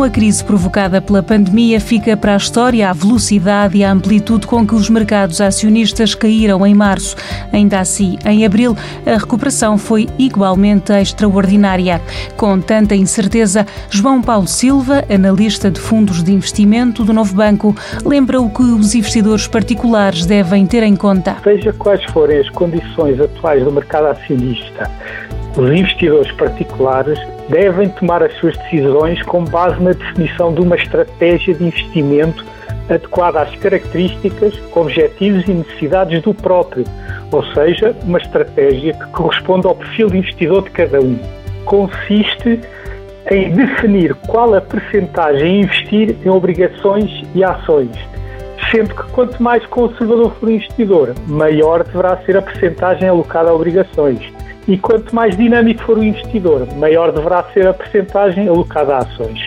A crise provocada pela pandemia, fica para a história a velocidade e a amplitude com que os mercados acionistas caíram em março. Ainda assim, em abril, a recuperação foi igualmente extraordinária. Com tanta incerteza, João Paulo Silva, analista de fundos de investimento do Novo Banco, lembra o que os investidores particulares devem ter em conta. Seja quais forem as condições atuais do mercado acionista, os investidores particulares devem tomar as suas decisões com base na definição de uma estratégia de investimento adequada às características, objetivos e necessidades do próprio, ou seja, uma estratégia que corresponde ao perfil de investidor de cada um. Consiste em definir qual a percentagem a investir em obrigações e ações, sendo que quanto mais conservador for o investidor, maior deverá ser a percentagem alocada a obrigações e quanto mais dinâmico for o investidor, maior deverá ser a percentagem alocada a ações.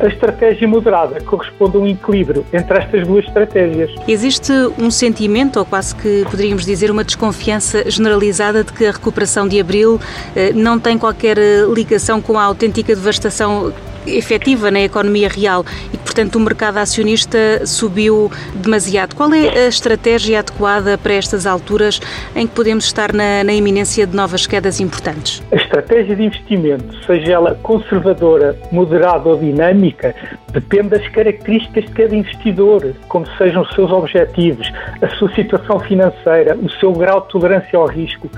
A estratégia moderada corresponde a um equilíbrio entre estas duas estratégias. Existe um sentimento, ou quase que poderíamos dizer uma desconfiança generalizada de que a recuperação de abril eh, não tem qualquer eh, ligação com a autêntica devastação efetiva na economia real e portanto, o mercado acionista subiu demasiado. Qual é a estratégia adequada para estas alturas em que podemos estar na, na iminência de novas quedas importantes? A estratégia de investimento, seja ela conservadora, moderada ou dinâmica, depende das características de cada investidor, como sejam os seus objetivos, a sua situação financeira, o seu grau de tolerância ao risco.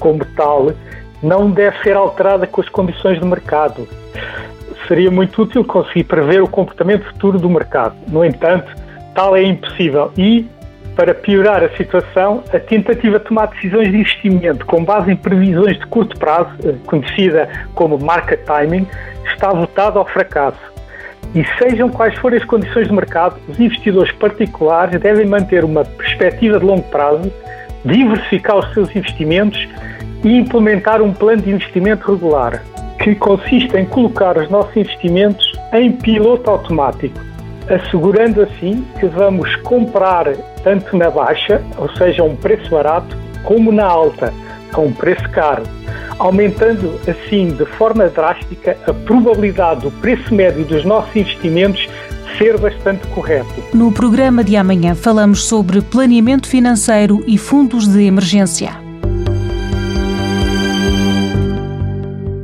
Como tal, não deve ser alterada com as condições do mercado seria muito útil conseguir prever o comportamento futuro do mercado. No entanto, tal é impossível e, para piorar a situação, a tentativa de tomar decisões de investimento com base em previsões de curto prazo, eh, conhecida como market timing, está votada ao fracasso. E sejam quais forem as condições de mercado, os investidores particulares devem manter uma perspectiva de longo prazo, diversificar os seus investimentos e implementar um plano de investimento regular que consiste em colocar os nossos investimentos em piloto automático, assegurando assim que vamos comprar tanto na baixa, ou seja, a um preço barato, como na alta, a um preço caro, aumentando assim de forma drástica a probabilidade do preço médio dos nossos investimentos ser bastante correto. No programa de amanhã falamos sobre planeamento financeiro e fundos de emergência.